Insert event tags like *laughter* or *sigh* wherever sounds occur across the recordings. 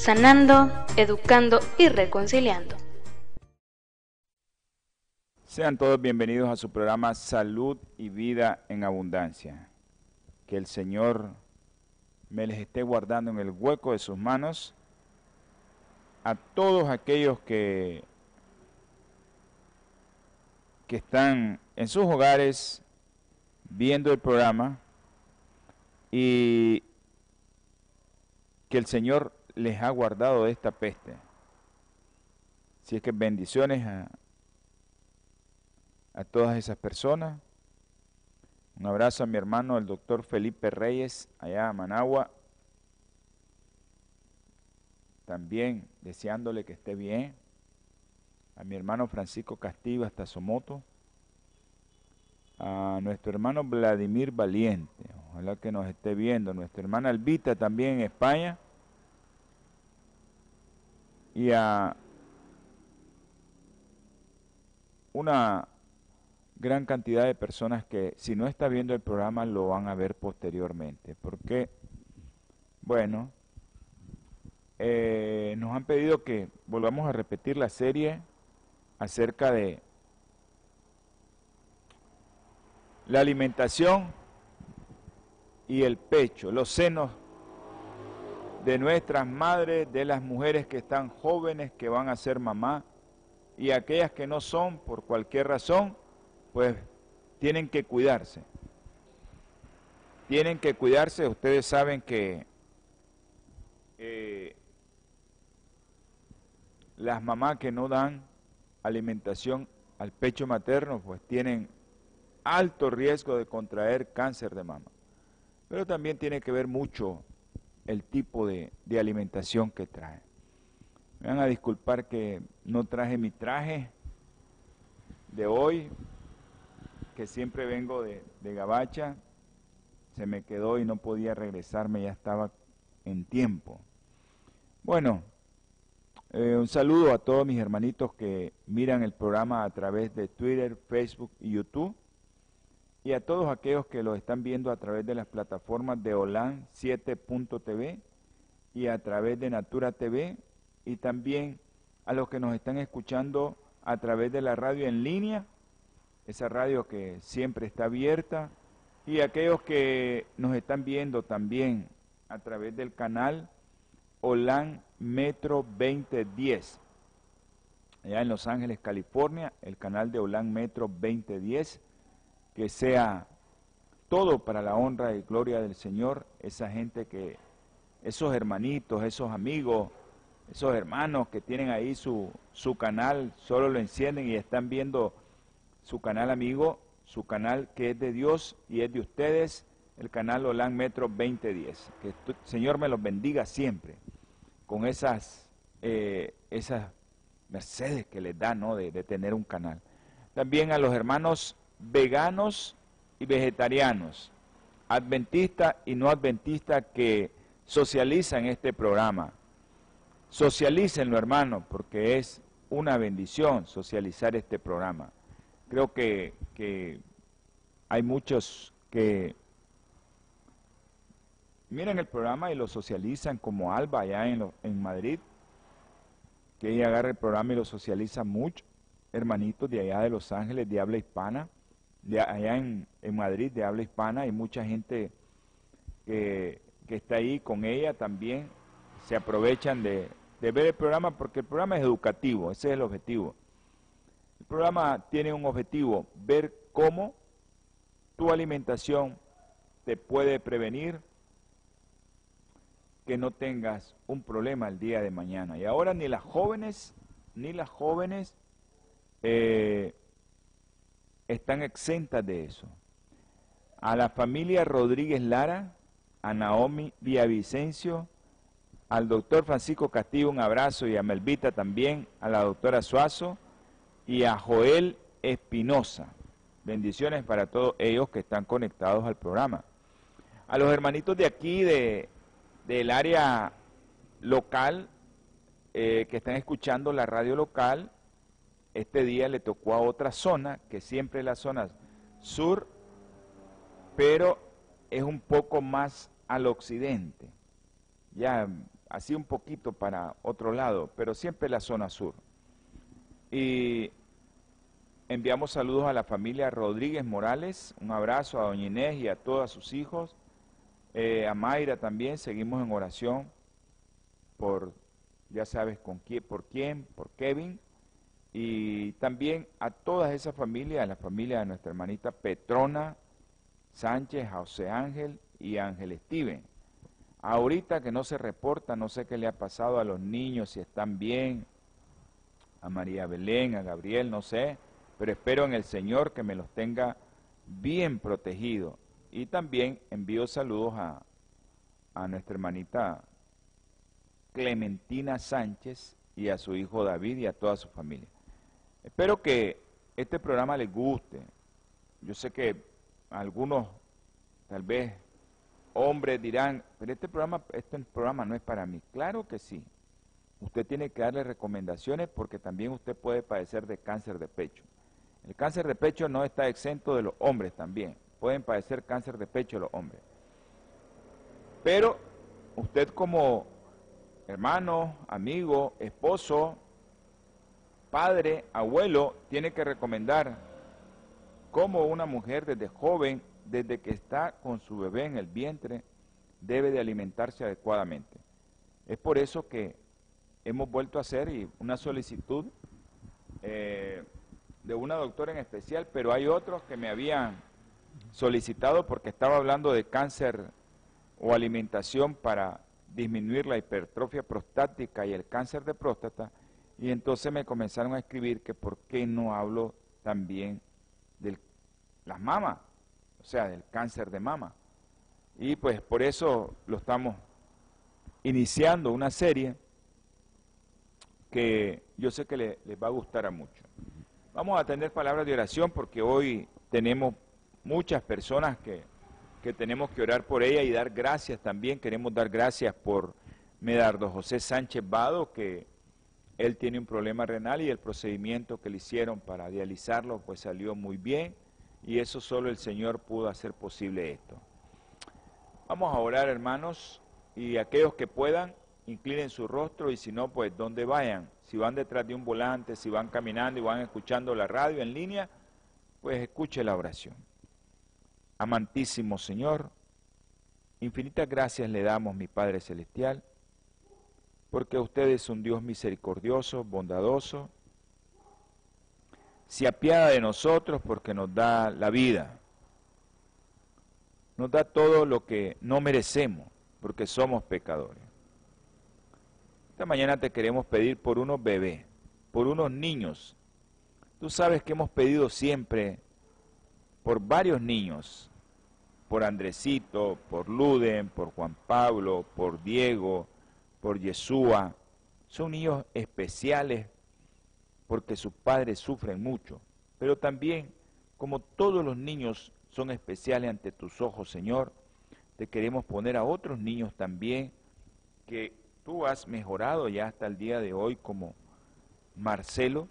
sanando, educando y reconciliando. Sean todos bienvenidos a su programa Salud y Vida en Abundancia. Que el Señor me les esté guardando en el hueco de sus manos a todos aquellos que, que están en sus hogares viendo el programa y que el Señor les ha guardado de esta peste. Si es que bendiciones a, a todas esas personas. Un abrazo a mi hermano, el doctor Felipe Reyes, allá a Managua. También deseándole que esté bien. A mi hermano Francisco Castillo hasta Somoto. A nuestro hermano Vladimir Valiente. Ojalá que nos esté viendo. Nuestra hermana Albita también en España. Y a una gran cantidad de personas que si no está viendo el programa lo van a ver posteriormente. Porque, bueno, eh, nos han pedido que volvamos a repetir la serie acerca de la alimentación y el pecho, los senos de nuestras madres, de las mujeres que están jóvenes, que van a ser mamá, y aquellas que no son por cualquier razón, pues tienen que cuidarse. Tienen que cuidarse, ustedes saben que eh, las mamás que no dan alimentación al pecho materno, pues tienen alto riesgo de contraer cáncer de mama. Pero también tiene que ver mucho el tipo de, de alimentación que trae. Me van a disculpar que no traje mi traje de hoy, que siempre vengo de, de Gabacha, se me quedó y no podía regresarme, ya estaba en tiempo. Bueno, eh, un saludo a todos mis hermanitos que miran el programa a través de Twitter, Facebook y YouTube y a todos aquellos que lo están viendo a través de las plataformas de OLAN 7.tv y a través de Natura TV y también a los que nos están escuchando a través de la radio en línea, esa radio que siempre está abierta, y aquellos que nos están viendo también a través del canal OLAN Metro 2010, allá en Los Ángeles, California, el canal de OLAN Metro 2010 que sea todo para la honra y gloria del Señor, esa gente que, esos hermanitos, esos amigos, esos hermanos que tienen ahí su, su canal, solo lo encienden y están viendo su canal amigo, su canal que es de Dios y es de ustedes, el canal Olan Metro 2010. Que el Señor me los bendiga siempre con esas, eh, esas mercedes que les da ¿no? de, de tener un canal. También a los hermanos veganos y vegetarianos, adventistas y no adventistas que socializan este programa. Socialícenlo, hermano, porque es una bendición socializar este programa. Creo que, que hay muchos que miran el programa y lo socializan, como Alba allá en, en Madrid, que ella agarra el programa y lo socializa mucho. Hermanitos de allá de Los Ángeles, de habla hispana de allá en, Madrid de habla hispana, hay mucha gente que, está ahí con ella también, se aprovechan de, de ver el programa porque el programa es educativo, ese es el objetivo. El programa tiene un objetivo, ver cómo tu alimentación te puede prevenir que no tengas un problema el día de mañana. Y ahora ni las jóvenes, ni las jóvenes eh, están exentas de eso. A la familia Rodríguez Lara, a Naomi Villavicencio, al doctor Francisco Castillo un abrazo y a Melvita también, a la doctora Suazo y a Joel Espinosa. Bendiciones para todos ellos que están conectados al programa. A los hermanitos de aquí, de, del área local, eh, que están escuchando la radio local, este día le tocó a otra zona, que siempre es la zona sur, pero es un poco más al occidente. Ya así un poquito para otro lado, pero siempre la zona sur. Y enviamos saludos a la familia Rodríguez Morales, un abrazo a doña Inés y a todos sus hijos, eh, a Mayra también, seguimos en oración por, ya sabes, con quién, por quién, por Kevin, y también a todas esas familias, a la familia de nuestra hermanita Petrona Sánchez, José Ángel y Ángel Steven. Ahorita que no se reporta, no sé qué le ha pasado a los niños, si están bien, a María Belén, a Gabriel, no sé, pero espero en el Señor que me los tenga bien protegidos. Y también envío saludos a, a nuestra hermanita Clementina Sánchez y a su hijo David y a toda su familia. Espero que este programa les guste. Yo sé que algunos, tal vez, hombres dirán, pero este programa, este programa no es para mí. Claro que sí. Usted tiene que darle recomendaciones porque también usted puede padecer de cáncer de pecho. El cáncer de pecho no está exento de los hombres también. Pueden padecer cáncer de pecho los hombres. Pero usted como hermano, amigo, esposo, padre, abuelo, tiene que recomendar cómo una mujer desde joven, desde que está con su bebé en el vientre, debe de alimentarse adecuadamente. Es por eso que hemos vuelto a hacer una solicitud eh, de una doctora en especial, pero hay otros que me habían solicitado porque estaba hablando de cáncer o alimentación para disminuir la hipertrofia prostática y el cáncer de próstata, y entonces me comenzaron a escribir que por qué no hablo también de las mamas, o sea, del cáncer de mama. Y pues por eso lo estamos iniciando una serie que yo sé que les va a gustar a muchos. Vamos a tener palabras de oración porque hoy tenemos muchas personas que, que tenemos que orar por ella y dar gracias también. Queremos dar gracias por Medardo José Sánchez Vado, que él tiene un problema renal y el procedimiento que le hicieron para dializarlo pues salió muy bien y eso solo el Señor pudo hacer posible esto. Vamos a orar hermanos y aquellos que puedan inclinen su rostro y si no pues donde vayan, si van detrás de un volante, si van caminando y van escuchando la radio en línea, pues escuche la oración. Amantísimo Señor, infinitas gracias le damos mi Padre Celestial porque usted es un Dios misericordioso, bondadoso, se apiada de nosotros porque nos da la vida, nos da todo lo que no merecemos porque somos pecadores. Esta mañana te queremos pedir por unos bebés, por unos niños. Tú sabes que hemos pedido siempre por varios niños, por Andresito, por Luden, por Juan Pablo, por Diego, por Yeshua, son niños especiales porque sus padres sufren mucho, pero también, como todos los niños son especiales ante tus ojos, Señor, te queremos poner a otros niños también que tú has mejorado ya hasta el día de hoy, como Marcelo,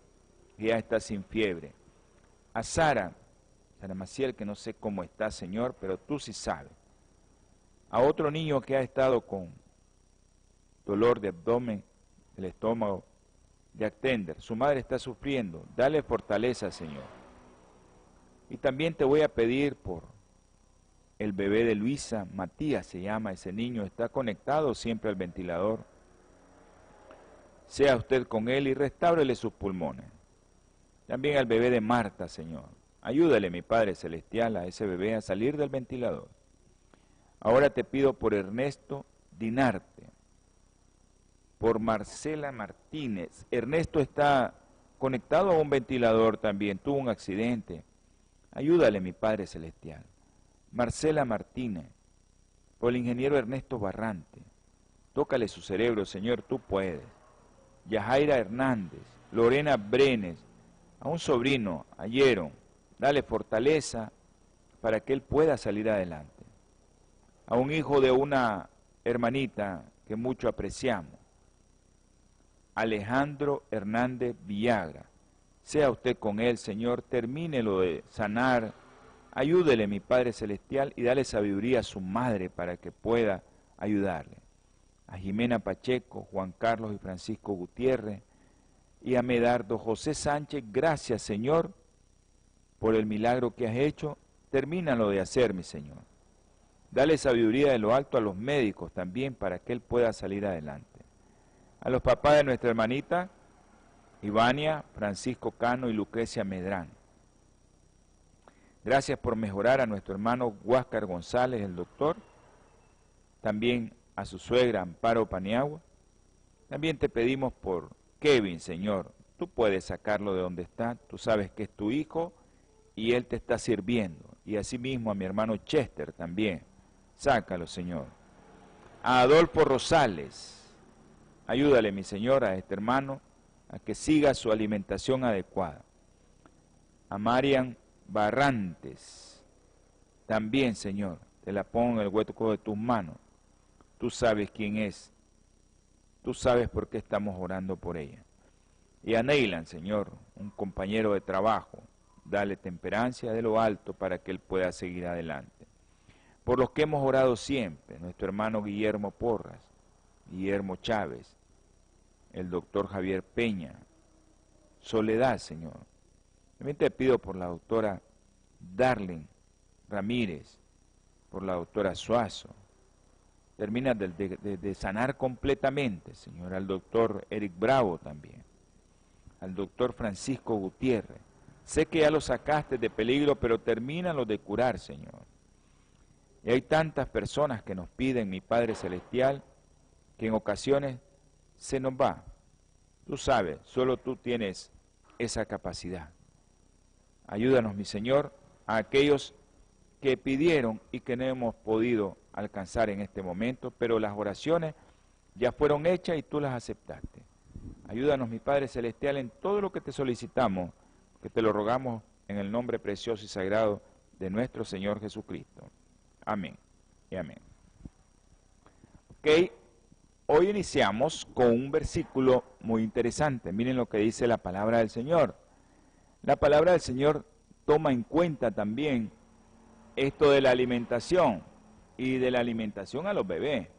que ya está sin fiebre, a Sara, Sara Maciel, que no sé cómo está, Señor, pero tú sí sabes, a otro niño que ha estado con dolor de abdomen, el estómago, de Actender. Su madre está sufriendo. Dale fortaleza, Señor. Y también te voy a pedir por el bebé de Luisa, Matías se llama ese niño, está conectado siempre al ventilador. Sea usted con él y restábrele sus pulmones. También al bebé de Marta, Señor. Ayúdale, mi Padre Celestial, a ese bebé a salir del ventilador. Ahora te pido por Ernesto Dinarte, por Marcela Martínez. Ernesto está conectado a un ventilador también, tuvo un accidente. Ayúdale, mi Padre Celestial. Marcela Martínez, por el ingeniero Ernesto Barrante. Tócale su cerebro, Señor, tú puedes. Yajaira Hernández, Lorena Brenes, a un sobrino, a dale fortaleza para que él pueda salir adelante. A un hijo de una hermanita que mucho apreciamos, Alejandro Hernández Villagra. Sea usted con él, Señor, termínelo de sanar, ayúdele, mi Padre Celestial, y dale sabiduría a su madre para que pueda ayudarle. A Jimena Pacheco, Juan Carlos y Francisco Gutiérrez, y a Medardo José Sánchez, gracias, Señor, por el milagro que has hecho. Termínalo de hacer, mi Señor. Dale sabiduría de lo alto a los médicos también para que él pueda salir adelante. A los papás de nuestra hermanita, Ivania, Francisco Cano y Lucrecia Medrán. Gracias por mejorar a nuestro hermano Huáscar González, el doctor. También a su suegra Amparo Paniagua. También te pedimos por Kevin, Señor. Tú puedes sacarlo de donde está. Tú sabes que es tu hijo y él te está sirviendo. Y asimismo a mi hermano Chester también. Sácalo, Señor. A Adolfo Rosales. Ayúdale, mi Señor, a este hermano a que siga su alimentación adecuada. A Marian Barrantes. También, Señor, te la pongo en el hueco de tus manos. Tú sabes quién es. Tú sabes por qué estamos orando por ella. Y a Neylan, Señor, un compañero de trabajo, dale temperancia de lo alto para que él pueda seguir adelante por los que hemos orado siempre, nuestro hermano Guillermo Porras, Guillermo Chávez, el doctor Javier Peña, Soledad, Señor. También te pido por la doctora Darling Ramírez, por la doctora Suazo. Termina de, sanar completamente, Señor, al doctor Eric Bravo también, al doctor Francisco Gutiérrez. Sé que ya lo sacaste de peligro, pero termínalo de curar, Señor. Y hay tantas personas que nos piden, mi Padre Celestial, que en ocasiones se nos va. Tú sabes, solo tú tienes esa capacidad. Ayúdanos, mi Señor, a aquellos que pidieron y que no hemos podido alcanzar en este momento, pero las oraciones ya fueron hechas y tú las aceptaste. Ayúdanos, mi Padre Celestial, en todo lo que te solicitamos, que te lo rogamos en el nombre precioso y sagrado de nuestro Señor Jesucristo. Amén y amén. Ok, hoy iniciamos con un versículo muy interesante. Miren lo que dice la palabra del Señor. La palabra del Señor toma en cuenta también esto de la alimentación y de la alimentación a los bebés.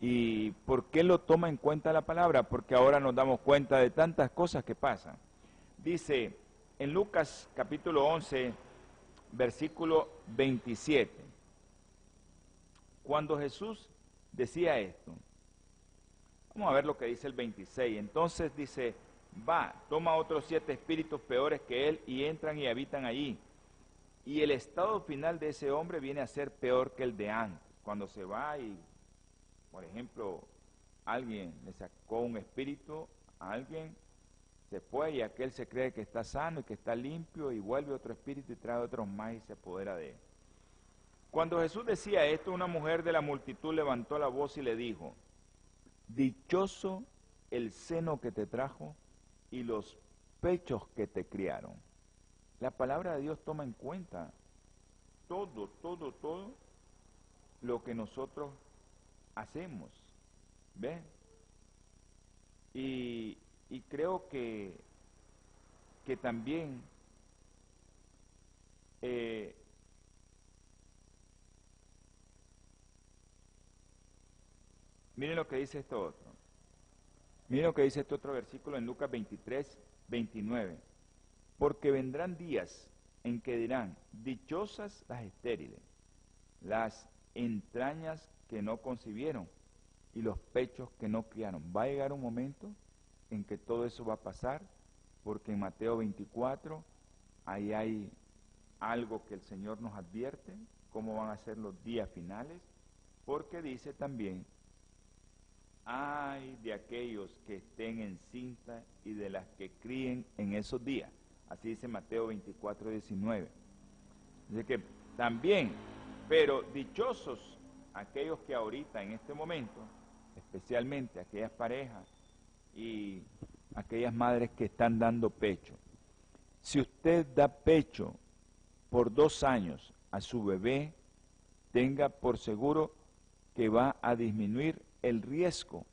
¿Y por qué lo toma en cuenta la palabra? Porque ahora nos damos cuenta de tantas cosas que pasan. Dice en Lucas capítulo 11, versículo 27. Cuando Jesús decía esto, vamos a ver lo que dice el 26. Entonces dice, va, toma otros siete espíritus peores que él y entran y habitan allí. Y el estado final de ese hombre viene a ser peor que el de antes. Cuando se va y, por ejemplo, alguien le sacó un espíritu a alguien, se fue y aquel se cree que está sano y que está limpio y vuelve otro espíritu y trae otros más y se apodera de él. Cuando Jesús decía esto, una mujer de la multitud levantó la voz y le dijo, dichoso el seno que te trajo y los pechos que te criaron. La palabra de Dios toma en cuenta todo, todo, todo lo que nosotros hacemos. ¿Ven? Y, creo que, que también eh, Miren lo que dice esto otro. Miren lo que dice este otro versículo en Lucas 23, 29. Porque vendrán días en que dirán, dichosas las estériles, las entrañas que no concibieron y los pechos que no criaron. Va a llegar un momento en que todo eso va a pasar, porque en Mateo 24 ahí hay algo que el Señor nos advierte, cómo van a ser los días finales, porque dice también ay de aquellos que estén en cinta y de las que críen en esos días. Así dice Mateo 24, 19. Dice que también, pero dichosos aquellos que ahorita, en este momento, especialmente aquellas parejas y aquellas madres que están dando pecho. Si usted da pecho por dos años a su bebé, tenga por seguro que va a disminuir el riesgo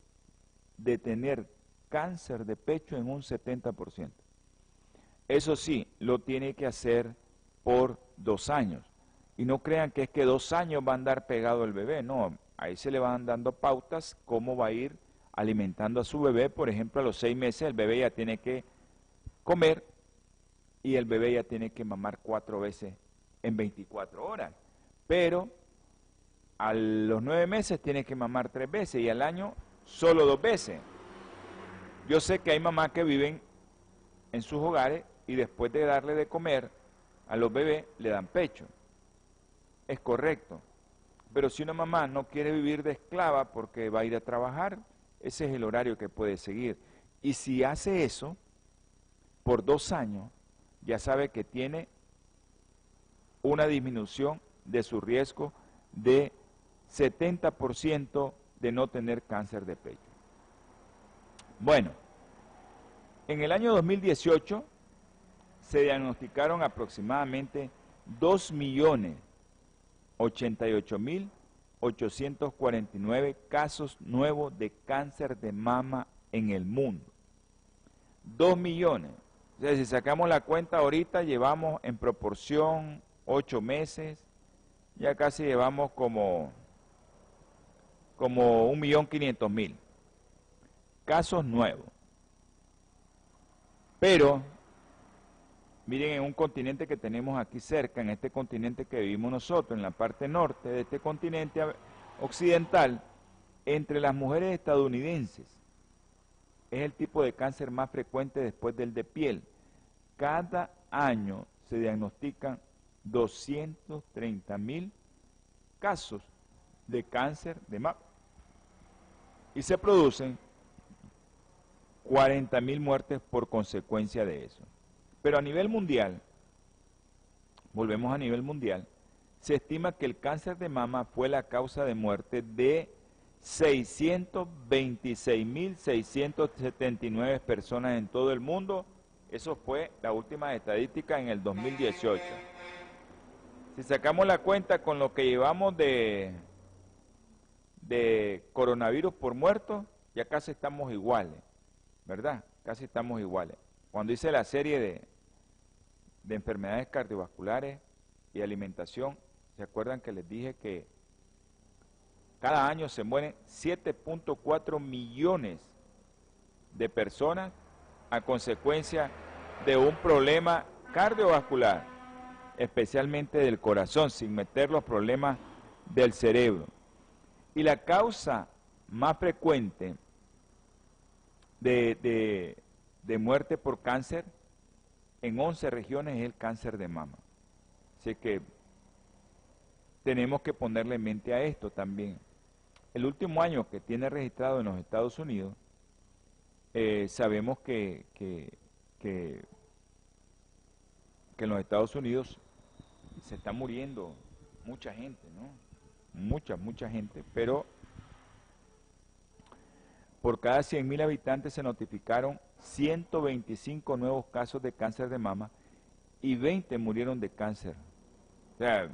de tener cáncer de pecho en un 70%. Eso sí, lo tiene que hacer por dos años. Y no crean que es que dos años va a andar pegado el bebé, no, ahí se le van dando pautas cómo va a ir alimentando a su bebé. Por ejemplo, a los seis meses el bebé ya tiene que comer y el bebé ya tiene que mamar cuatro veces en 24 horas. Pero a los nueve meses tiene que mamar tres veces y al año solo dos veces. Yo sé que hay mamás que viven en sus hogares y después de darle de comer a los bebés le dan pecho. Es correcto. Pero si una mamá no quiere vivir de esclava porque va a ir a trabajar, ese es el horario que puede seguir. Y si hace eso por dos años, ya sabe que tiene una disminución de su riesgo de 70% de no tener cáncer de pecho. Bueno, en el año 2018 se diagnosticaron aproximadamente 2.088.849 casos nuevos de cáncer de mama en el mundo. 2 millones si sacamos la cuenta ahorita, llevamos en proporción ocho meses, ya casi llevamos como, como un millón quinientos mil. Casos nuevos. Pero, miren, en un continente que tenemos aquí cerca, en este continente que vivimos nosotros, en la parte norte de este continente occidental, entre las mujeres estadounidenses, es el tipo de cáncer más frecuente después del de piel. Cada año se diagnostican 230 mil casos de cáncer de mama y se producen 40 mil muertes por consecuencia de eso. Pero a nivel mundial, volvemos a nivel mundial, se estima que el cáncer de mama fue la causa de muerte de 626.679 personas en todo el mundo eso fue la última estadística en el 2018. Si sacamos la cuenta con lo que llevamos de, de coronavirus por muerto, ya casi estamos iguales, ¿verdad? Casi estamos iguales. Cuando hice la serie de, de enfermedades cardiovasculares y alimentación, ¿se acuerdan que les dije que cada año se mueren 7.4 millones de personas a consecuencia de un problema cardiovascular, especialmente del corazón, sin meter los problemas del cerebro. Y la causa más frecuente de, de, muerte por cáncer en 11 regiones es el cáncer de mama. Así que tenemos que ponerle mente a esto también. El último año que tiene registrado en los Estados Unidos, eh, sabemos que, que, que, en los Estados Unidos se está muriendo mucha gente, ¿no? Mucha, mucha gente, pero por cada 100.000 habitantes se notificaron 125 nuevos casos de cáncer de mama y 20 murieron de cáncer. O sea,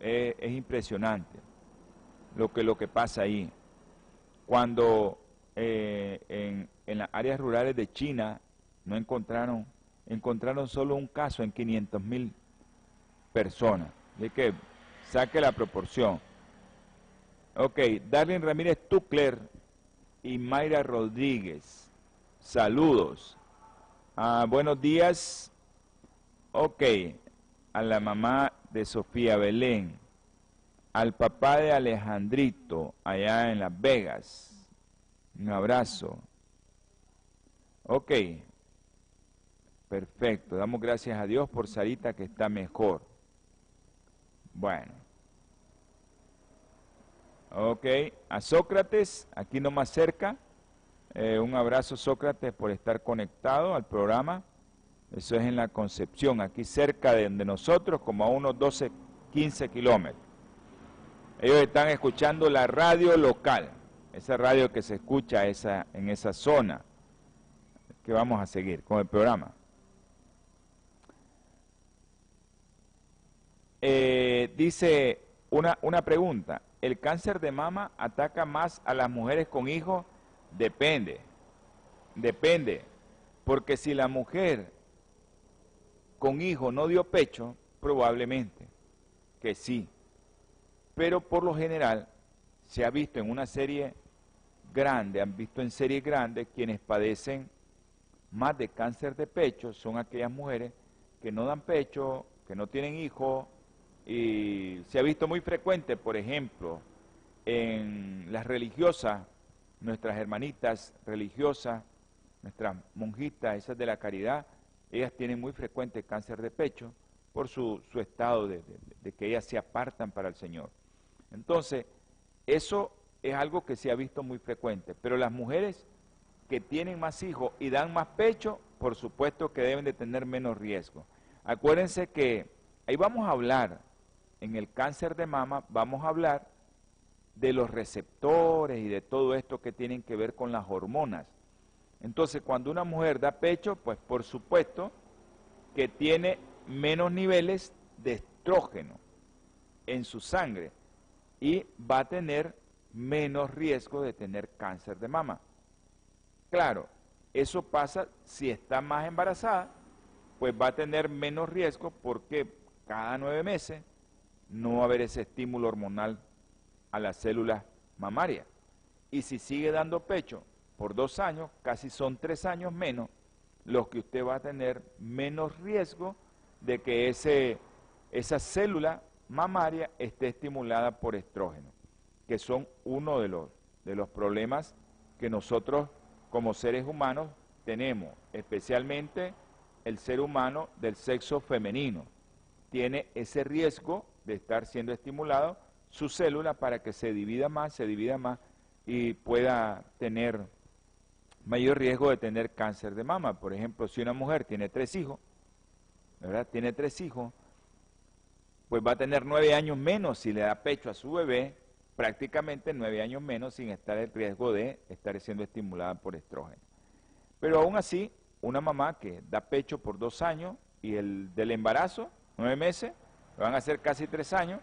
es, impresionante lo que, lo que pasa ahí. Cuando eh, en, en las áreas rurales de China no encontraron, encontraron solo un caso en 500 mil personas. Así que saque la proporción. Ok, Darlene Ramírez Tucler y Mayra Rodríguez. Saludos. Ah, buenos días. Ok, a la mamá de Sofía Belén, al papá de Alejandrito, allá en Las Vegas. Un abrazo. Ok, perfecto. Damos gracias a Dios por Sarita que está mejor. Bueno. Ok, a Sócrates, aquí nomás cerca. Eh, un abrazo Sócrates por estar conectado al programa. Eso es en la Concepción, aquí cerca de, de nosotros, como a unos 12, 15 kilómetros. Ellos están escuchando la radio local. esa radio que se escucha esa, en esa zona, que vamos a seguir con el programa. Eh, dice una, una pregunta, ¿el cáncer de mama ataca más a las mujeres con hijos? Depende, depende, porque si la mujer con hijo no dio pecho, probablemente que sí, pero por lo general se ha visto en una serie grande, han visto en series grandes quienes padecen más de cáncer de pecho son aquellas mujeres que no dan pecho, que no tienen hijos, y se ha visto muy frecuente, por ejemplo, en las religiosas, nuestras hermanitas religiosas, nuestras monjitas, esas de la caridad, ellas tienen muy frecuente cáncer de pecho por su, estado de, de que ellas se apartan para el Señor. Entonces, eso es algo que se ha visto muy frecuente, pero las mujeres que tienen más hijos y dan más pecho, por supuesto que deben de tener menos riesgo. Acuérdense que ahí vamos a hablar, en el cáncer de mama, vamos a hablar de los receptores y de todo esto que tienen que ver con las hormonas. Entonces, cuando una mujer da pecho, pues por supuesto que tiene menos niveles de estrógeno en su sangre y va a tener menos riesgo de tener cáncer de mama. Claro, eso pasa si está más embarazada, pues va a tener menos riesgo porque cada nueve meses no va a haber ese estímulo hormonal a las células mamarias. Y si sigue dando pecho por dos años, casi son tres años menos, los que usted va a tener menos riesgo de que ese, esa célula mamaria esté estimulada por estrógeno, que son uno de los, de los problemas que nosotros como seres humanos tenemos, especialmente el ser humano del sexo femenino. Tiene ese riesgo de estar siendo estimulado su célula para que se divida más, se divida más y pueda tener mayor riesgo de tener cáncer de mama. Por ejemplo, si una mujer tiene tres hijos, ¿verdad? Tiene tres hijos, pues va a tener nueve años menos si le da pecho a su bebé, prácticamente nueve años menos sin estar en riesgo de estar siendo estimulada por estrógeno. Pero aún así, una mamá que da pecho por dos años y el del embarazo, nueve meses, van a ser casi tres años,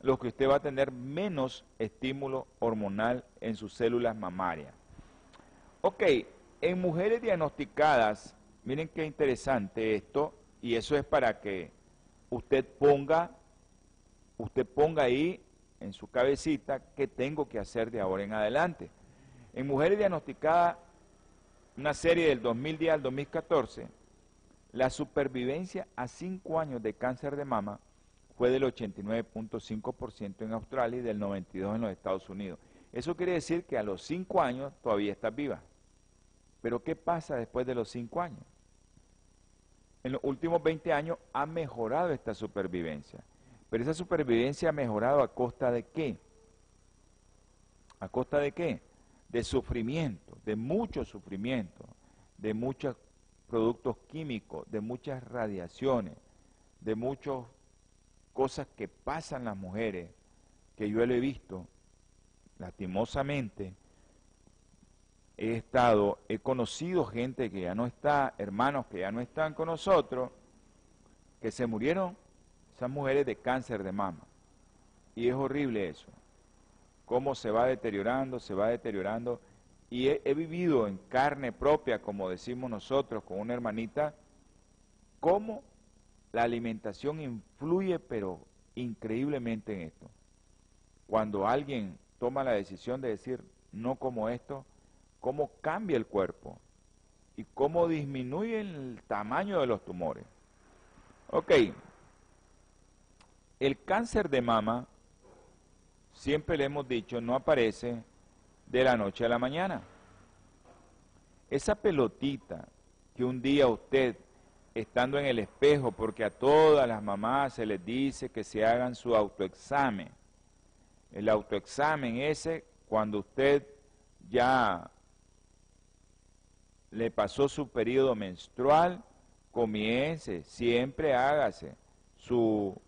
los que usted va a tener menos estímulo hormonal en sus células mamarias. Ok, en mujeres diagnosticadas, miren qué interesante esto, y eso es para que usted ponga, usted ponga ahí en su cabecita qué tengo que hacer de ahora en adelante. En mujeres diagnosticadas, una serie del 2010 al 2014, la supervivencia a 5 años de cáncer de mama fue del 89.5% en Australia y del 92% en los Estados Unidos. Eso quiere decir que a los 5 años todavía estás viva. Pero ¿qué pasa después de los 5 años? en los últimos 20 años ha mejorado esta supervivencia. Pero esa supervivencia ha mejorado a costa de qué? ¿A costa de qué? De sufrimiento, de mucho sufrimiento, de muchos productos químicos, de muchas radiaciones, de muchas cosas que pasan las mujeres, que yo lo he visto, lastimosamente, he estado, he conocido gente que ya no está, hermanos que ya no están con nosotros, que se murieron, esas mujeres de cáncer de mama. Y es horrible eso, cómo se va deteriorando, se va deteriorando. Y he, he vivido en carne propia, como decimos nosotros, con una hermanita, cómo la alimentación influye, pero increíblemente en esto. Cuando alguien toma la decisión de decir, no como esto, cómo cambia el cuerpo y cómo disminuye el tamaño de los tumores. Ok, el cáncer de mama, siempre le hemos dicho, no aparece de la noche a la mañana. Esa pelotita que un día usted, estando en el espejo, porque a todas las mamás se les dice que se hagan su autoexamen, el autoexamen ese, cuando usted ya le pasó su periodo menstrual, comience, siempre hágase su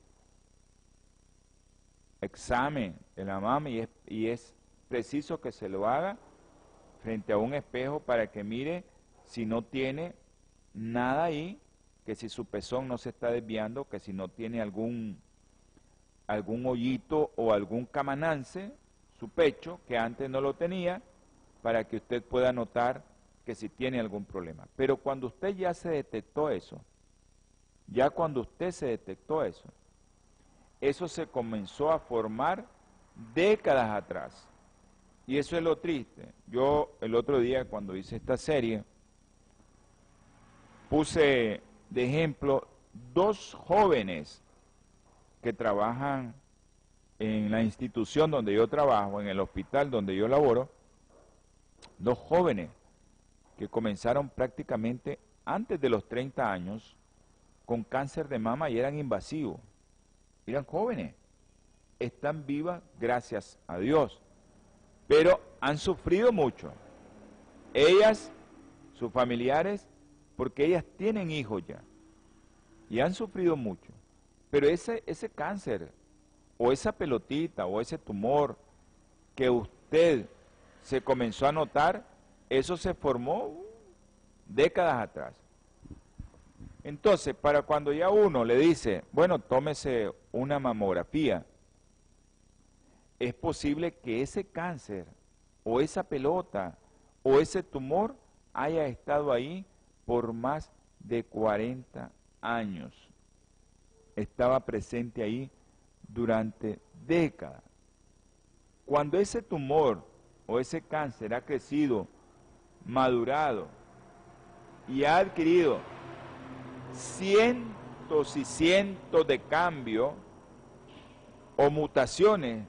examen de la mama y es, y es preciso que se lo haga frente a un espejo para que mire si no tiene nada ahí, que si su pezón no se está desviando, que si no tiene algún, algún hoyito o algún camanance, su pecho, que antes no lo tenía, para que usted pueda notar que si tiene algún problema. Pero cuando usted ya se detectó eso, ya cuando usted se detectó eso, eso se comenzó a formar décadas atrás. Y eso es lo triste. Yo el otro día cuando hice esta serie, puse de ejemplo dos jóvenes que trabajan en la institución donde yo trabajo, en el hospital donde yo laboro, dos jóvenes que comenzaron prácticamente antes de los 30 años con cáncer de mama y eran invasivos. Eran jóvenes. Están vivas gracias a Dios. Pero han sufrido mucho. Ellas, sus familiares, porque ellas tienen hijos ya. Y han sufrido mucho. Pero ese, ese cáncer, o esa pelotita, o ese tumor que usted se comenzó a notar, eso se formó décadas atrás. Entonces, para cuando ya uno le dice, bueno, tómese una mamografía, es posible que ese cáncer o esa pelota o ese tumor haya estado ahí por más de 40 años. Estaba presente ahí durante décadas. Cuando ese tumor o ese cáncer ha crecido, madurado y ha adquirido cientos y cientos de cambios o mutaciones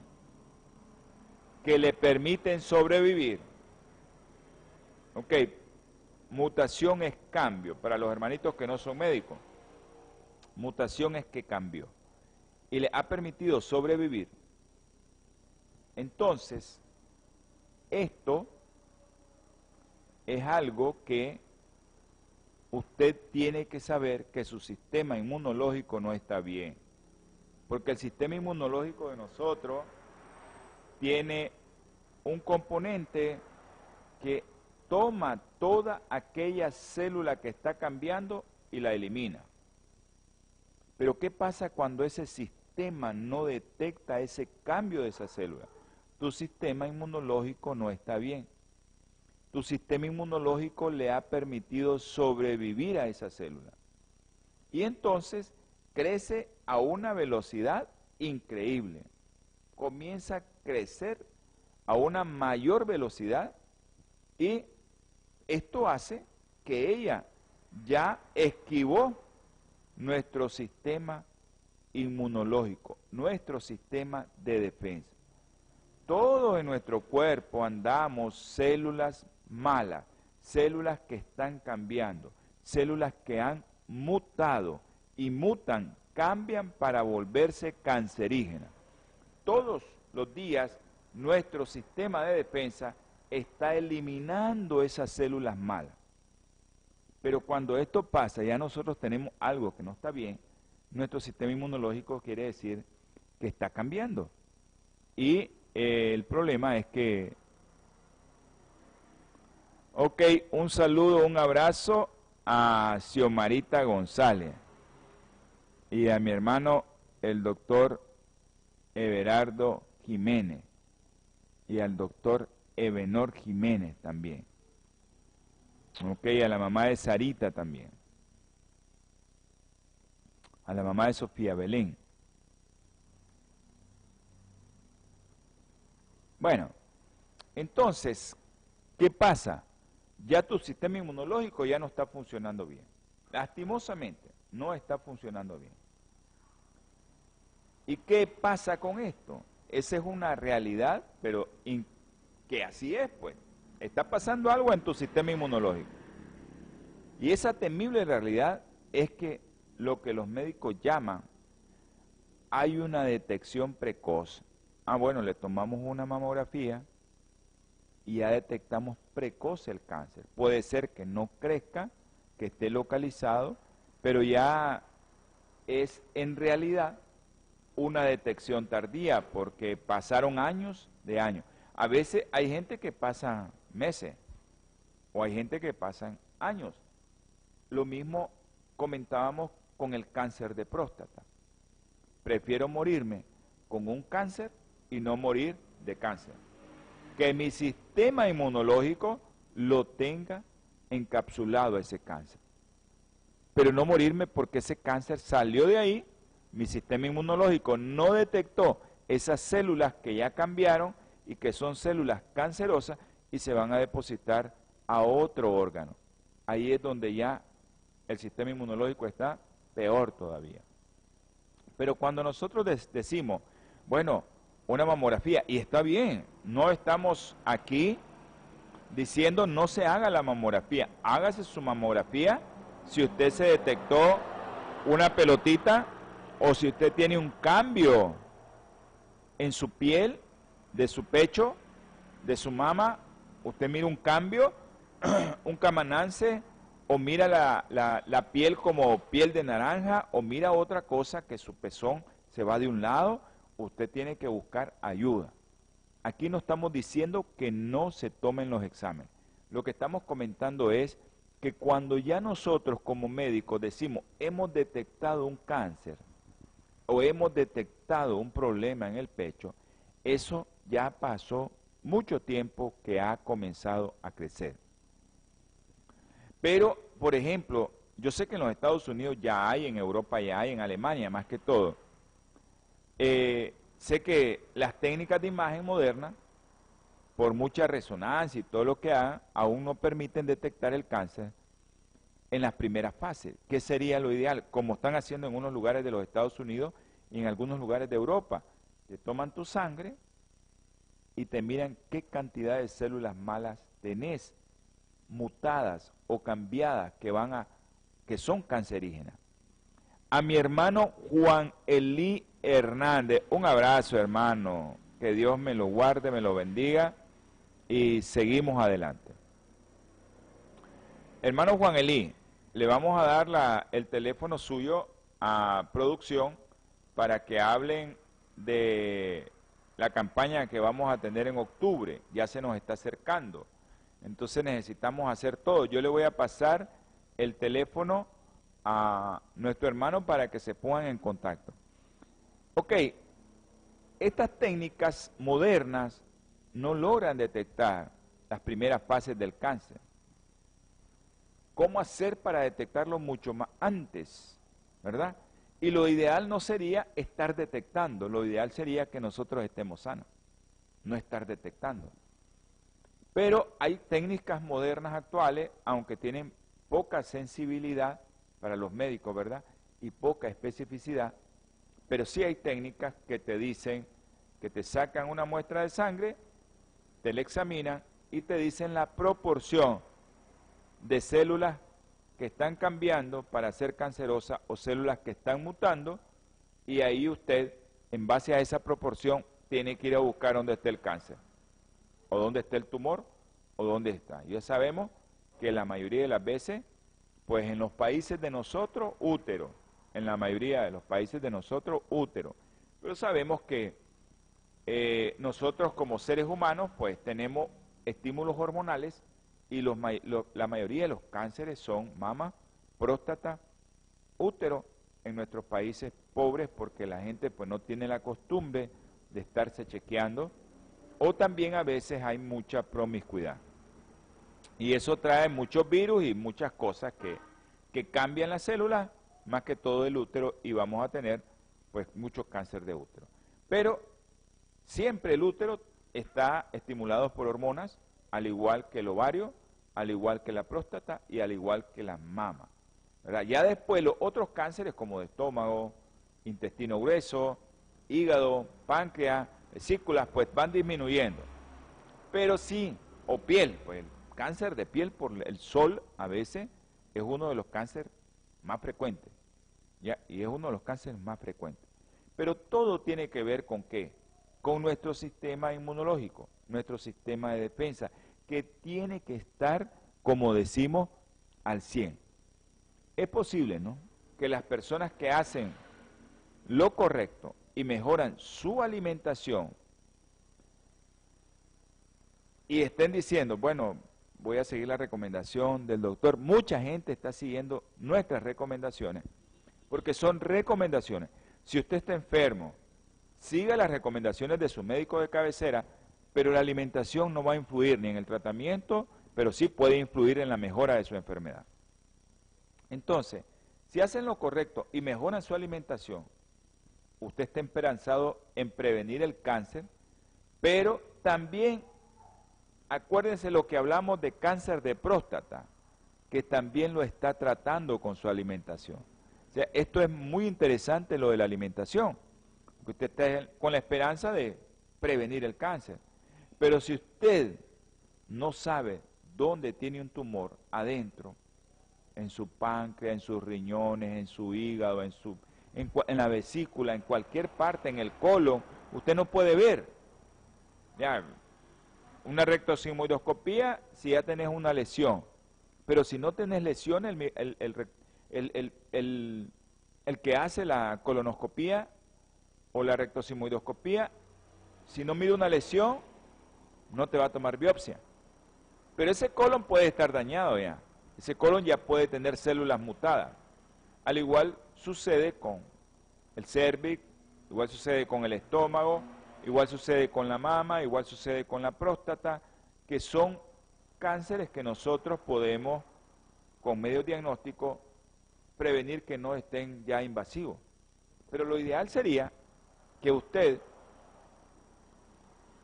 que le permiten sobrevivir. Ok, mutación es cambio. Para los hermanitos que no son médicos, mutación es que cambió. Y le ha permitido sobrevivir. Entonces, esto es algo que usted tiene que saber que su sistema inmunológico no está bien. Porque el sistema inmunológico de nosotros tiene un componente que toma toda aquella célula que está cambiando y la elimina. Pero ¿qué pasa cuando ese sistema no detecta ese cambio de esa célula? Tu sistema inmunológico no está bien tu sistema inmunológico le ha permitido sobrevivir a esa célula. Y entonces crece a una velocidad increíble. Comienza a crecer a una mayor velocidad y esto hace que ella ya esquivó nuestro sistema inmunológico, nuestro sistema de defensa. Todos en nuestro cuerpo andamos células malas, células que están cambiando, células que han mutado y mutan, cambian para volverse cancerígenas. Todos los días nuestro sistema de defensa está eliminando esas células malas. Pero cuando esto pasa, ya nosotros tenemos algo que no está bien, nuestro sistema inmunológico quiere decir que está cambiando. Y eh, el problema es que Ok, un saludo, un abrazo a Xiomarita González y a mi hermano el doctor Everardo Jiménez y al doctor Ebenor Jiménez también. Ok, a la mamá de Sarita también. A la mamá de Sofía Belén. Bueno, entonces, ¿qué pasa? ya tu sistema inmunológico ya no está funcionando bien. Lastimosamente, no está funcionando bien. ¿Y qué pasa con esto? Esa es una realidad, pero que así es, pues. Está pasando algo en tu sistema inmunológico. Y esa temible realidad es que lo que los médicos llaman, hay una detección precoz. Ah, bueno, le tomamos una mamografía y ya detectamos precoz el cáncer. Puede ser que no crezca, que esté localizado, pero ya es en realidad una detección tardía porque pasaron años de años. A veces hay gente que pasa meses o hay gente que pasa años. Lo mismo comentábamos con el cáncer de próstata. Prefiero morirme con un cáncer y no morir de cáncer. Que mi sistema inmunológico lo tenga encapsulado ese cáncer. Pero no morirme porque ese cáncer salió de ahí, mi sistema inmunológico no detectó esas células que ya cambiaron y que son células cancerosas y se van a depositar a otro órgano. Ahí es donde ya el sistema inmunológico está peor todavía. Pero cuando nosotros decimos, bueno, una mamografía, y está bien, no estamos aquí diciendo no se haga la mamografía, hágase su mamografía si usted se detectó una pelotita o si usted tiene un cambio en su piel, de su pecho, de su mama, usted mira un cambio, *clears throat* un camanance, o mira la, la, piel como piel de naranja, o mira otra cosa que su pezón se va de un lado, usted tiene que buscar ayuda. Aquí no estamos diciendo que no se tomen los exámenes. Lo que estamos comentando es que cuando ya nosotros como médicos decimos hemos detectado un cáncer o hemos detectado un problema en el pecho, eso ya pasó mucho tiempo que ha comenzado a crecer. Pero, por ejemplo, yo sé que en los Estados Unidos ya hay, en Europa ya hay, en Alemania más que todo. Eh, sé que las técnicas de imagen moderna, por mucha resonancia y todo lo que hagan, aún no permiten detectar el cáncer en las primeras fases. ¿Qué sería lo ideal? Como están haciendo en unos lugares de los Estados Unidos y en algunos lugares de Europa. Te toman tu sangre y te miran qué cantidad de células malas tenés, mutadas o cambiadas que van a que son cancerígenas. A mi hermano Juan Elí Hernández, un abrazo hermano, que Dios me lo guarde, me lo bendiga y seguimos adelante. Hermano Juan Elí, le vamos a dar la, el teléfono suyo a producción para que hablen de la campaña que vamos a tener en octubre. Ya se nos está acercando. Entonces necesitamos hacer todo. Yo le voy a pasar el teléfono a nuestro hermano para que se pongan en contacto. Ok, estas técnicas modernas no logran detectar las primeras fases del cáncer. ¿Cómo hacer para detectarlo mucho más antes? ¿Verdad? Y lo ideal no sería estar detectando, lo ideal sería que nosotros estemos sanos, no estar detectando. Pero hay técnicas modernas actuales, aunque tienen poca sensibilidad para los médicos, ¿verdad? Y poca especificidad, pero sí hay técnicas que te dicen que te sacan una muestra de sangre, te la examinan y te dicen la proporción de células que están cambiando para ser cancerosas o células que están mutando y ahí usted, en base a esa proporción, tiene que ir a buscar dónde está el cáncer, o dónde está el tumor, o dónde está. Ya sabemos que la mayoría de las veces, pues en los países de nosotros, útero, en la mayoría de los países de nosotros, útero. Pero sabemos que eh, nosotros como seres humanos, pues tenemos estímulos hormonales y los, la mayoría de los cánceres son mama, próstata, útero en nuestros países pobres porque la gente pues no tiene la costumbre de estarse chequeando o también a veces hay mucha promiscuidad. Y eso trae muchos virus y muchas cosas que, que cambian las células, más que todo el útero, y vamos a tener pues mucho cáncer de útero. Pero siempre el útero está estimulado por hormonas, al igual que el ovario, al igual que la próstata y al igual que la mama. Ya después los otros cánceres como de estómago, intestino grueso, hígado, páncreas, vesículas, pues van disminuyendo. Pero sí, o piel, pues el cáncer de piel por el sol a veces es uno de los cánceres más frecuentes. ¿ya? Y es uno de los cánceres más frecuentes. Pero todo tiene que ver con qué? Con nuestro sistema inmunológico, nuestro sistema de defensa que tiene que estar, como decimos, al 100. Es posible, ¿no? Que las personas que hacen lo correcto y mejoran su alimentación y estén diciendo, bueno, voy a seguir la recomendación del doctor. Mucha gente está siguiendo nuestras recomendaciones, porque son recomendaciones. Si usted está enfermo, siga las recomendaciones de su médico de cabecera, pero la alimentación no va a influir ni en el tratamiento, pero sí puede influir en la mejora de su enfermedad. Entonces, si hacen lo correcto y mejoran su alimentación, usted está esperanzado en prevenir el cáncer, pero también acuérdense lo que hablamos de cáncer de próstata, que también lo está tratando con su alimentación. O sea, esto es muy interesante lo de la alimentación, porque usted está con la esperanza de prevenir el cáncer. Pero si usted no sabe dónde tiene un tumor adentro, en su páncreas, en sus riñones, en su hígado, en, su, en, en la vesícula, en cualquier parte, en el colon, usted no puede ver. Ya, una rectosigmoidoscopía si ya tenés una lesión, pero si no tenés lesión, el, el, el, que hace la colonoscopía o la rectosigmoidoscopía, si no mide una lesión, no te va a tomar biopsia. Pero ese colon puede estar dañado ya. Ese colon ya puede tener células mutadas. Al igual sucede con el cervix, igual sucede con el estómago, Igual sucede con la mama, igual sucede con la próstata, que son cánceres que nosotros podemos, con medios diagnósticos, prevenir que no estén ya invasivos. Pero lo ideal sería que usted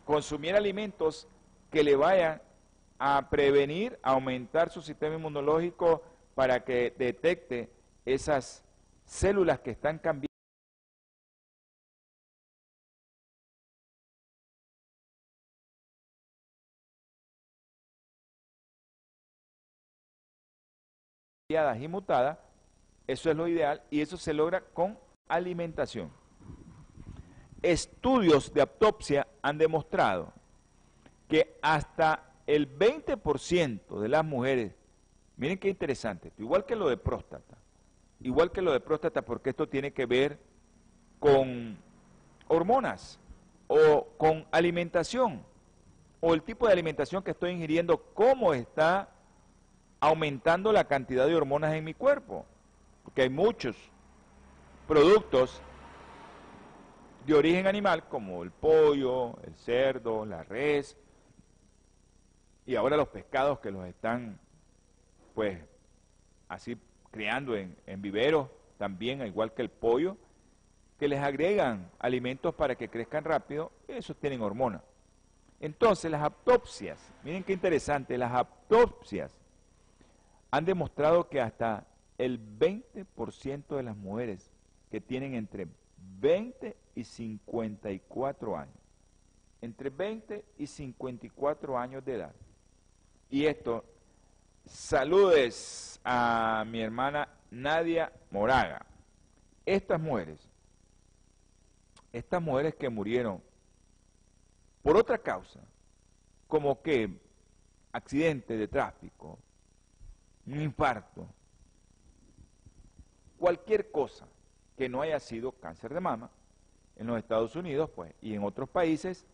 consumiera alimentos que le vayan a prevenir, a aumentar su sistema inmunológico para que detecte esas células que están cambiando. y mutadas, eso es lo ideal y eso se logra con alimentación. Estudios de autopsia han demostrado que hasta el 20% de las mujeres, miren qué interesante, igual que lo de próstata, igual que lo de próstata porque esto tiene que ver con hormonas o con alimentación o el tipo de alimentación que estoy ingiriendo, cómo está aumentando la cantidad de hormonas en mi cuerpo, porque hay muchos productos de origen animal como el pollo, el cerdo, la res y ahora los pescados que los están pues así creando en, en viveros también, igual que el pollo, que les agregan alimentos para que crezcan rápido, esos tienen hormonas. Entonces las autopsias, miren qué interesante, las autopsias han demostrado que hasta el 20% de las mujeres que tienen entre 20 y 54 años, entre 20 y 54 años de edad, y esto, saludes a mi hermana Nadia Moraga, estas mujeres, estas mujeres que murieron por otra causa, como que accidente de tráfico, un infarto, cualquier cosa que no haya sido cáncer de mama, en los Estados Unidos pues, y en otros países,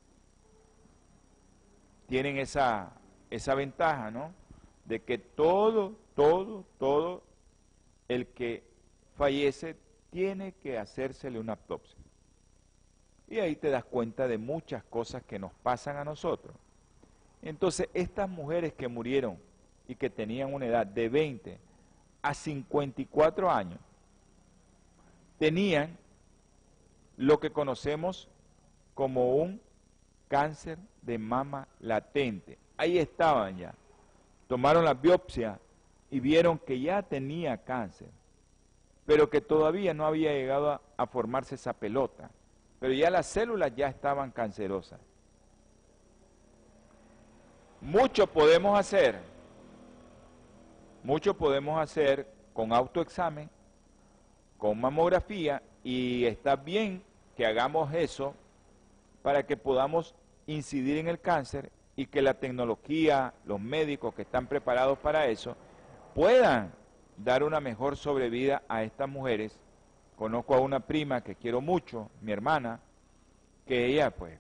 tienen esa, esa ventaja, ¿no? De que todo, todo, todo el que fallece tiene que hacérsele una autopsia. Y ahí te das cuenta de muchas cosas que nos pasan a nosotros. Entonces, estas mujeres que murieron y que tenían una edad de 20 a 54 años, tenían lo que conocemos como un cáncer de mama latente. Ahí estaban ya. Tomaron la biopsia y vieron que ya tenía cáncer, pero que todavía no había llegado a, formarse esa pelota. Pero ya las células ya estaban cancerosas. Mucho podemos hacer mucho podemos hacer con autoexamen, con mamografía, y está bien que hagamos eso para que podamos incidir en el cáncer y que la tecnología, los médicos que están preparados para eso, puedan dar una mejor sobrevida a estas mujeres. Conozco a una prima que quiero mucho, mi hermana, que ella pues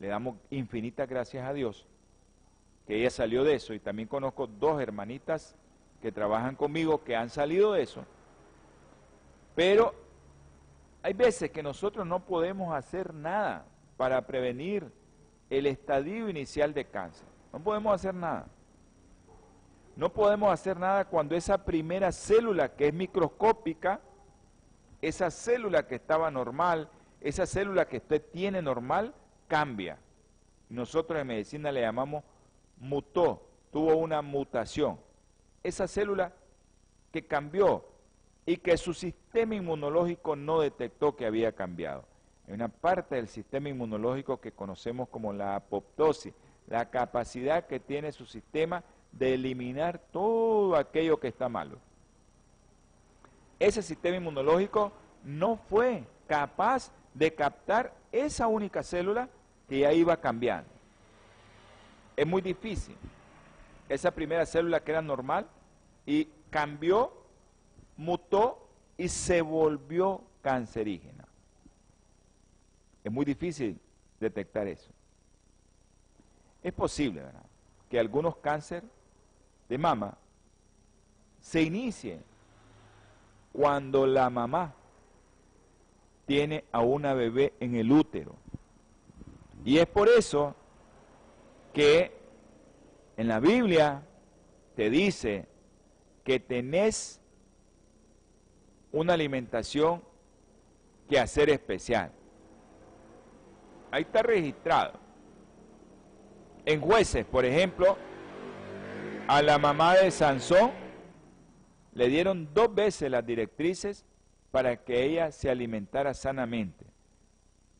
le damos infinitas gracias a Dios que ella salió de eso y también conozco dos hermanitas que trabajan conmigo que han salido de eso. Pero hay veces que nosotros no podemos hacer nada para prevenir el estadio inicial de cáncer. No podemos hacer nada. No podemos hacer nada cuando esa primera célula que es microscópica, esa célula que estaba normal, esa célula que usted tiene normal, cambia. Nosotros en medicina le llamamos mutó, tuvo una mutación. Esa célula que cambió y que su sistema inmunológico no detectó que había cambiado. Hay una parte del sistema inmunológico que conocemos como la apoptosis, la capacidad que tiene su sistema de eliminar todo aquello que está malo. Ese sistema inmunológico no fue capaz de captar esa única célula que ya iba cambiando. Es muy difícil. Esa primera célula que era normal y cambió, mutó y se volvió cancerígena. Es muy difícil detectar eso. Es posible, ¿verdad? Que algunos cánceres de mama se inicie cuando la mamá tiene a una bebé en el útero. Y es por eso que en la Biblia te dice que tenés una alimentación que hacer especial. Ahí está registrado. En jueces, por ejemplo, a la mamá de Sansón le dieron dos veces las directrices para que ella se alimentara sanamente,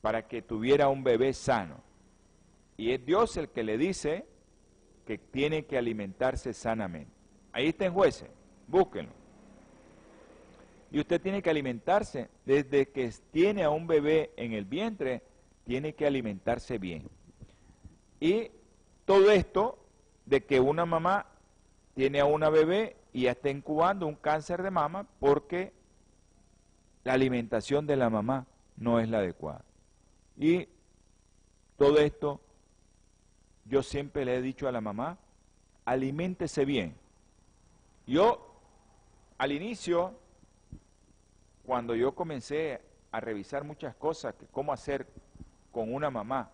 para que tuviera un bebé sano. Y es Dios el que le dice que tiene que alimentarse sanamente. Ahí está en jueces, búsquenlo. Y usted tiene que alimentarse desde que tiene a un bebé en el vientre, tiene que alimentarse bien. Y todo esto de que una mamá tiene a una bebé y ya está incubando un cáncer de mama porque la alimentación de la mamá no es la adecuada. Y todo esto, yo siempre le he dicho a la mamá, aliméntese bien. Yo, al inicio, cuando yo comencé a revisar muchas cosas, que cómo hacer con una mamá,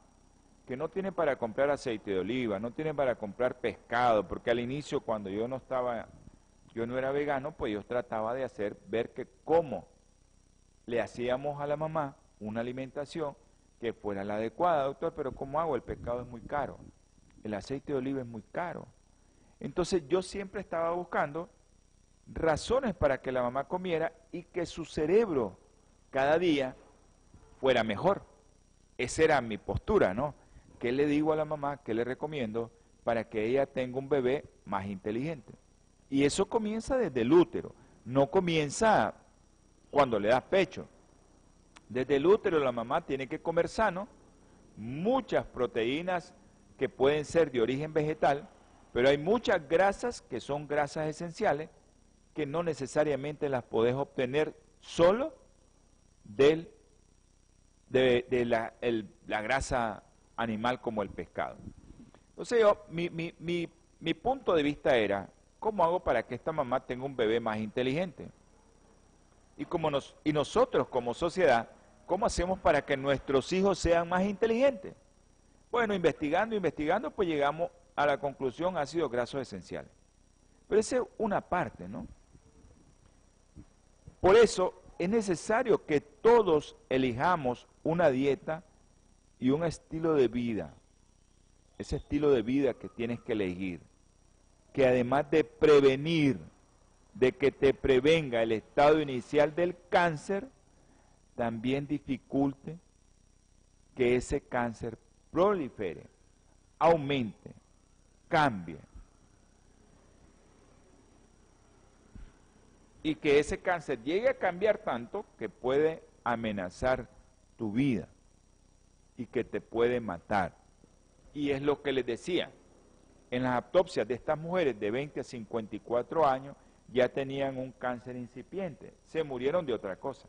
que no tiene para comprar aceite de oliva, no tiene para comprar pescado, porque al inicio cuando yo no estaba, yo no era vegano, pues yo trataba de hacer, ver que cómo le hacíamos a la mamá una alimentación que fuera la adecuada, doctor, pero ¿cómo hago? El pescado es muy caro, el aceite de oliva es muy caro. Entonces yo siempre estaba buscando razones para que la mamá comiera y que su cerebro cada día fuera mejor. Esa era mi postura, ¿no? ¿Qué le digo a la mamá? ¿Qué le recomiendo para que ella tenga un bebé más inteligente? Y eso comienza desde el útero, no comienza cuando le das pecho. Desde el útero la mamá tiene que comer sano, muchas proteínas que pueden ser de origen vegetal, pero hay muchas grasas que son grasas esenciales que no necesariamente las podés obtener solo del, de, la, la grasa animal como el pescado. Entonces yo, mi, mi, mi, mi punto de vista era, ¿cómo hago para que esta mamá tenga un bebé más inteligente? Y, como nos, y nosotros como sociedad, ¿cómo hacemos para que nuestros hijos sean más inteligentes? Bueno, investigando, investigando, pues llegamos a la conclusión ácidos grasos esenciales. Pero esa es una parte, ¿no? Por eso es necesario que todos elijamos una dieta y un estilo de vida, ese estilo de vida que tienes que elegir, que además de prevenir, de que te prevenga el estado inicial del cáncer, también dificulte que ese cáncer prolifere, aumente, cambie. Y que ese cáncer llegue a cambiar tanto que puede amenazar tu vida y que te puede matar. Y es lo que les decía. En las autopsias de estas mujeres de 20 a 54 años ya tenían un cáncer incipiente. Se murieron de otra cosa.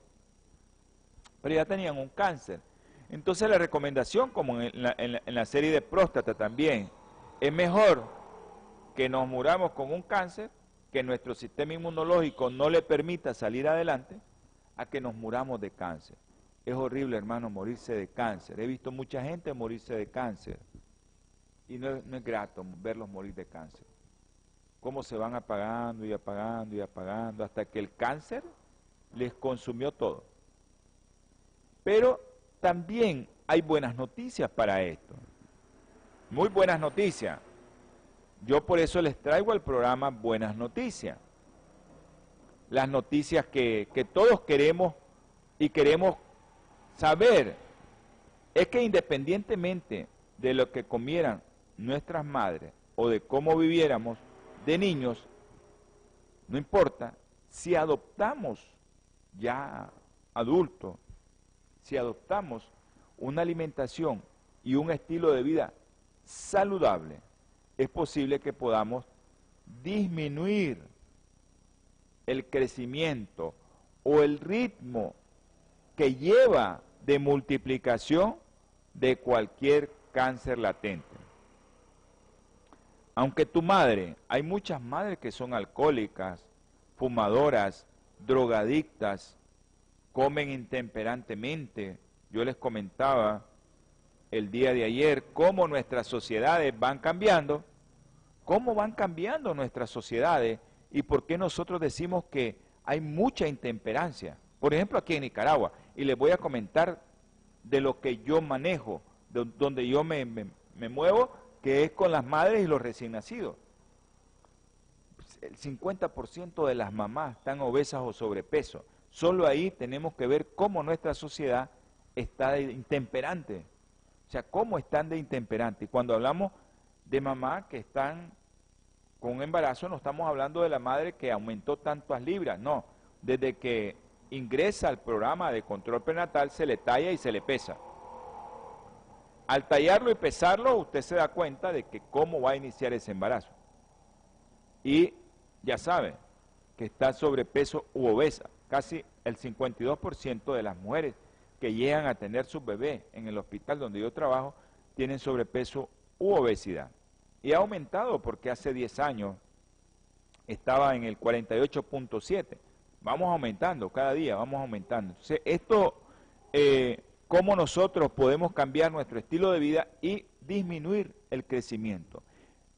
Pero ya tenían un cáncer. Entonces la recomendación, como en la, en la serie de próstata también, Es mejor que nos muramos con un cáncer, que nuestro sistema inmunológico no le permita salir adelante, a que nos muramos de cáncer. Es horrible, hermano, morirse de cáncer. He visto mucha gente morirse de cáncer. Y no es, no es grato verlos morir de cáncer. Cómo se van apagando y apagando y apagando hasta que el cáncer les consumió todo. Pero también hay buenas noticias para esto. Muy buenas noticias. Yo por eso les traigo al programa Buenas Noticias. Las noticias que, que todos queremos y queremos saber es que independientemente de lo que comieran nuestras madres o de cómo viviéramos de niños, no importa, si adoptamos ya adultos, si adoptamos una alimentación y un estilo de vida saludable, es posible que podamos disminuir el crecimiento o el ritmo que lleva de multiplicación de cualquier cáncer latente. Aunque tu madre, hay muchas madres que son alcohólicas, fumadoras, drogadictas, comen intemperantemente. Yo les comentaba el día de ayer cómo nuestras sociedades van cambiando, cómo van cambiando nuestras sociedades y por qué nosotros decimos que hay mucha intemperancia. Por ejemplo, aquí en Nicaragua, y les voy a comentar de lo que yo manejo, de donde yo me, me muevo, que es con las madres y los recién nacidos. El 50% de las mamás están obesas o sobrepeso. Solo ahí tenemos que ver cómo nuestra sociedad está intemperante. O sea, cómo están de intemperante. Cuando hablamos de mamá que están con un embarazo, no estamos hablando de la madre que aumentó tantas libras, no. Desde que ingresa al programa de control prenatal se le talla y se le pesa. Al tallarlo y pesarlo, usted se da cuenta de que cómo va a iniciar ese embarazo. Y ya sabe que está sobrepeso u obesa. Casi el 52% de las mujeres que llegan a tener su bebé en el hospital donde yo trabajo tienen sobrepeso u obesidad. Y ha aumentado porque hace 10 años estaba en el 48.7. Vamos aumentando cada día, vamos aumentando. Entonces, esto, eh, cómo nosotros podemos cambiar nuestro estilo de vida y disminuir el crecimiento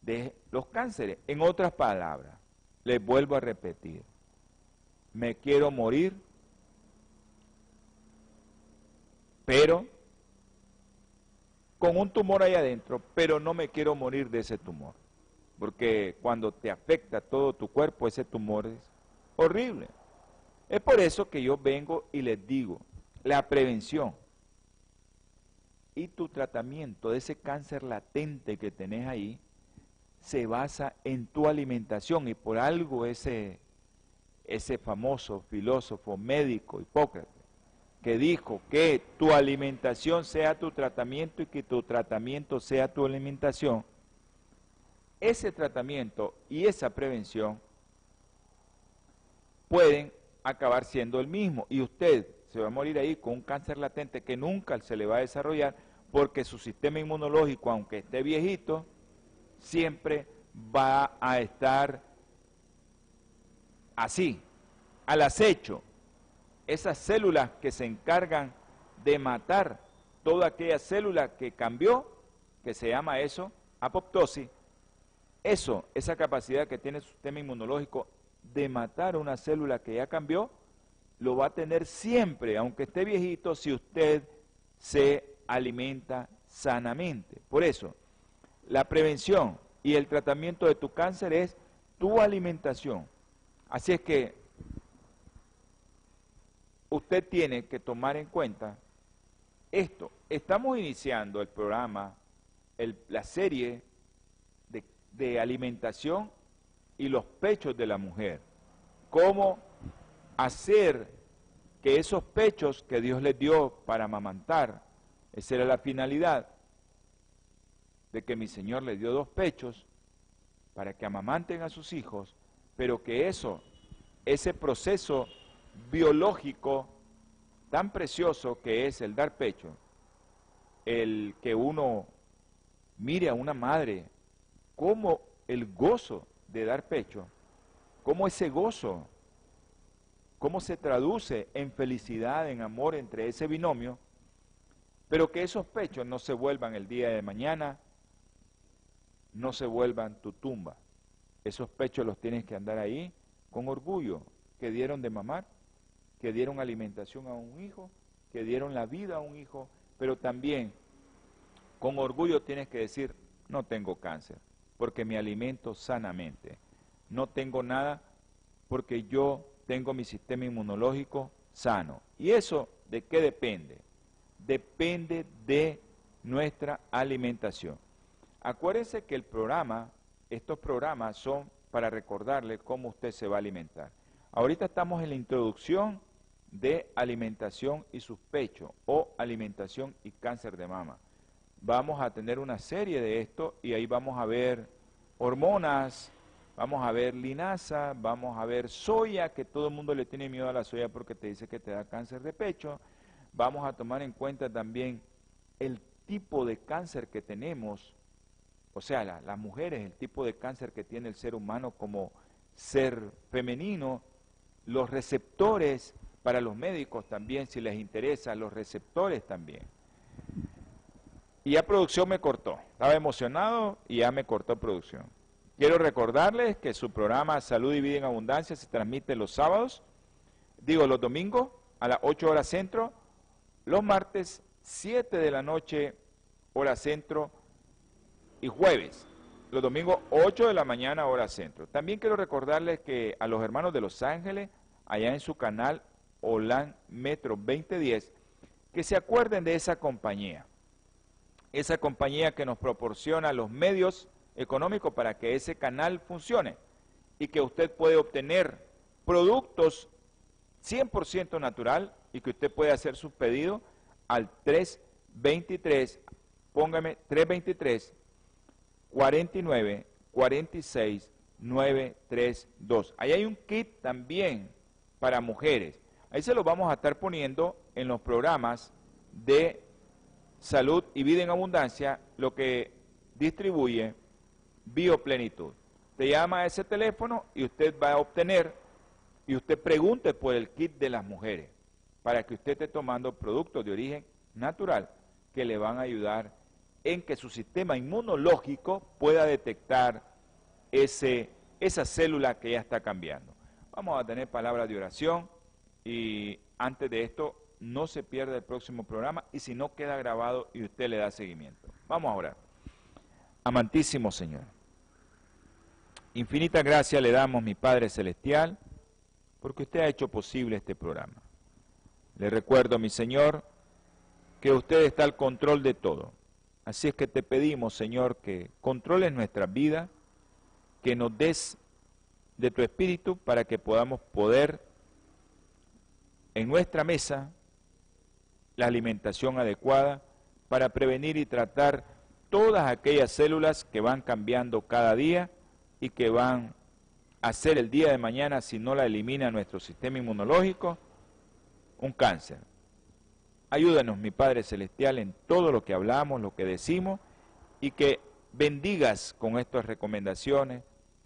de los cánceres. En otras palabras, les vuelvo a repetir, me quiero morir, pero con un tumor ahí adentro, pero no me quiero morir de ese tumor. Porque cuando te afecta todo tu cuerpo, ese tumor es horrible. Es por eso que yo vengo y les digo, la prevención y tu tratamiento de ese cáncer latente que tenés ahí se basa en tu alimentación y por algo ese, ese famoso filósofo médico Hipócrates que dijo que tu alimentación sea tu tratamiento y que tu tratamiento sea tu alimentación, ese tratamiento y esa prevención pueden acabar siendo el mismo y usted se va a morir ahí con un cáncer latente que nunca se le va a desarrollar porque su sistema inmunológico, aunque esté viejito, siempre va a estar así, al acecho. Esas células que se encargan de matar toda aquella célula que cambió, que se llama eso, apoptosis, eso, esa capacidad que tiene su sistema inmunológico de matar una célula que ya cambió, lo va a tener siempre, aunque esté viejito, si usted se alimenta sanamente. Por eso, la prevención y el tratamiento de tu cáncer es tu alimentación. Así es que usted tiene que tomar en cuenta esto. Estamos iniciando el programa, la serie de, alimentación y los pechos de la mujer. Cómo hacer que esos pechos que Dios les dio para amamantar, esa era la finalidad, de que mi Señor le dio dos pechos para que amamanten a sus hijos, pero que eso, ese proceso biológico tan precioso que es el dar pecho, el que uno mire a una madre cómo el gozo de dar pecho, cómo ese gozo, cómo se traduce en felicidad, en amor entre ese binomio, pero que esos pechos no se vuelvan el día de mañana, no se vuelvan tu tumba. Esos pechos los tienes que andar ahí con orgullo, que dieron de mamar, que dieron alimentación a un hijo, que dieron la vida a un hijo, pero también con orgullo tienes que decir, no tengo cáncer, porque me alimento sanamente. No tengo nada porque yo tengo mi sistema inmunológico sano. ¿Y eso de qué depende? Depende de nuestra alimentación. Acuérdense que el programa, estos programas son para recordarle cómo usted se va a alimentar. Ahorita estamos en la introducción de alimentación y suspecho o alimentación y cáncer de mama vamos a tener una serie de esto y ahí vamos a ver hormonas, vamos a ver linaza, vamos a ver soya, que todo el mundo le tiene miedo a la soya porque te dice que te da cáncer de pecho. Vamos a tomar en cuenta también el tipo de cáncer que tenemos, o sea, las mujeres, el tipo de cáncer que tiene el ser humano como ser femenino, los receptores para los médicos también, si les interesa, los receptores también. Y ya producción me cortó. Estaba emocionado y ya me cortó producción. Quiero recordarles que su programa Salud y Vida en Abundancia se transmite los sábados, digo los domingos a las 8 horas centro, los martes 7 de la noche hora centro y jueves, los domingos 8 de la mañana hora centro. También quiero recordarles que a los hermanos de Los Ángeles, allá en su canal Olan Metro 2010, que se acuerden de esa compañía esa compañía que nos proporciona los medios económicos para que ese canal funcione y que usted puede obtener productos 100% natural y que usted puede hacer su pedido al 323, póngame 323 49 46 932. Ahí hay un kit también para mujeres. Ahí se lo vamos a estar poniendo en los programas de Salud y Vida en Abundancia, lo que distribuye Bioplenitud. Te llama a ese teléfono y usted va a obtener, y usted pregunte por el kit de las mujeres, para que usted esté tomando productos de origen natural que le van a ayudar en que su sistema inmunológico pueda detectar ese, esa célula que ya está cambiando. Vamos a tener palabras de oración y antes de esto no se pierda el próximo programa y si no queda grabado y usted le da seguimiento. Vamos a orar. Amantísimo Señor, infinita gracia le damos, mi Padre Celestial, porque usted ha hecho posible este programa. Le recuerdo, mi Señor, que usted está al control de todo. Así es que te pedimos, Señor, que controles nuestra vida, que nos des de tu espíritu para que podamos poder en nuestra mesa la alimentación adecuada para prevenir y tratar todas aquellas células que van cambiando cada día y que van a ser el día de mañana, si no la elimina nuestro sistema inmunológico, un cáncer. Ayúdanos, mi Padre Celestial, en todo lo que hablamos, lo que decimos, y que bendigas con estas recomendaciones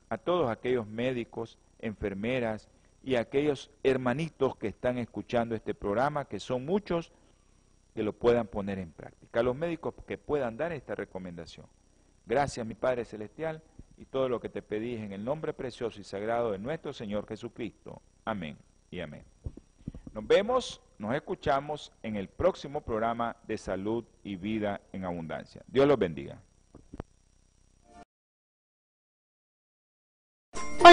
a todos aquellos médicos, enfermeras y aquellos hermanitos que están escuchando este programa, que son muchos que lo puedan poner en práctica. A los médicos que puedan dar esta recomendación. Gracias, mi Padre Celestial, y todo lo que te pedí en el nombre precioso y sagrado de nuestro Señor Jesucristo. Amén y amén. Nos vemos, nos escuchamos en el próximo programa de salud y vida en abundancia. Dios los bendiga.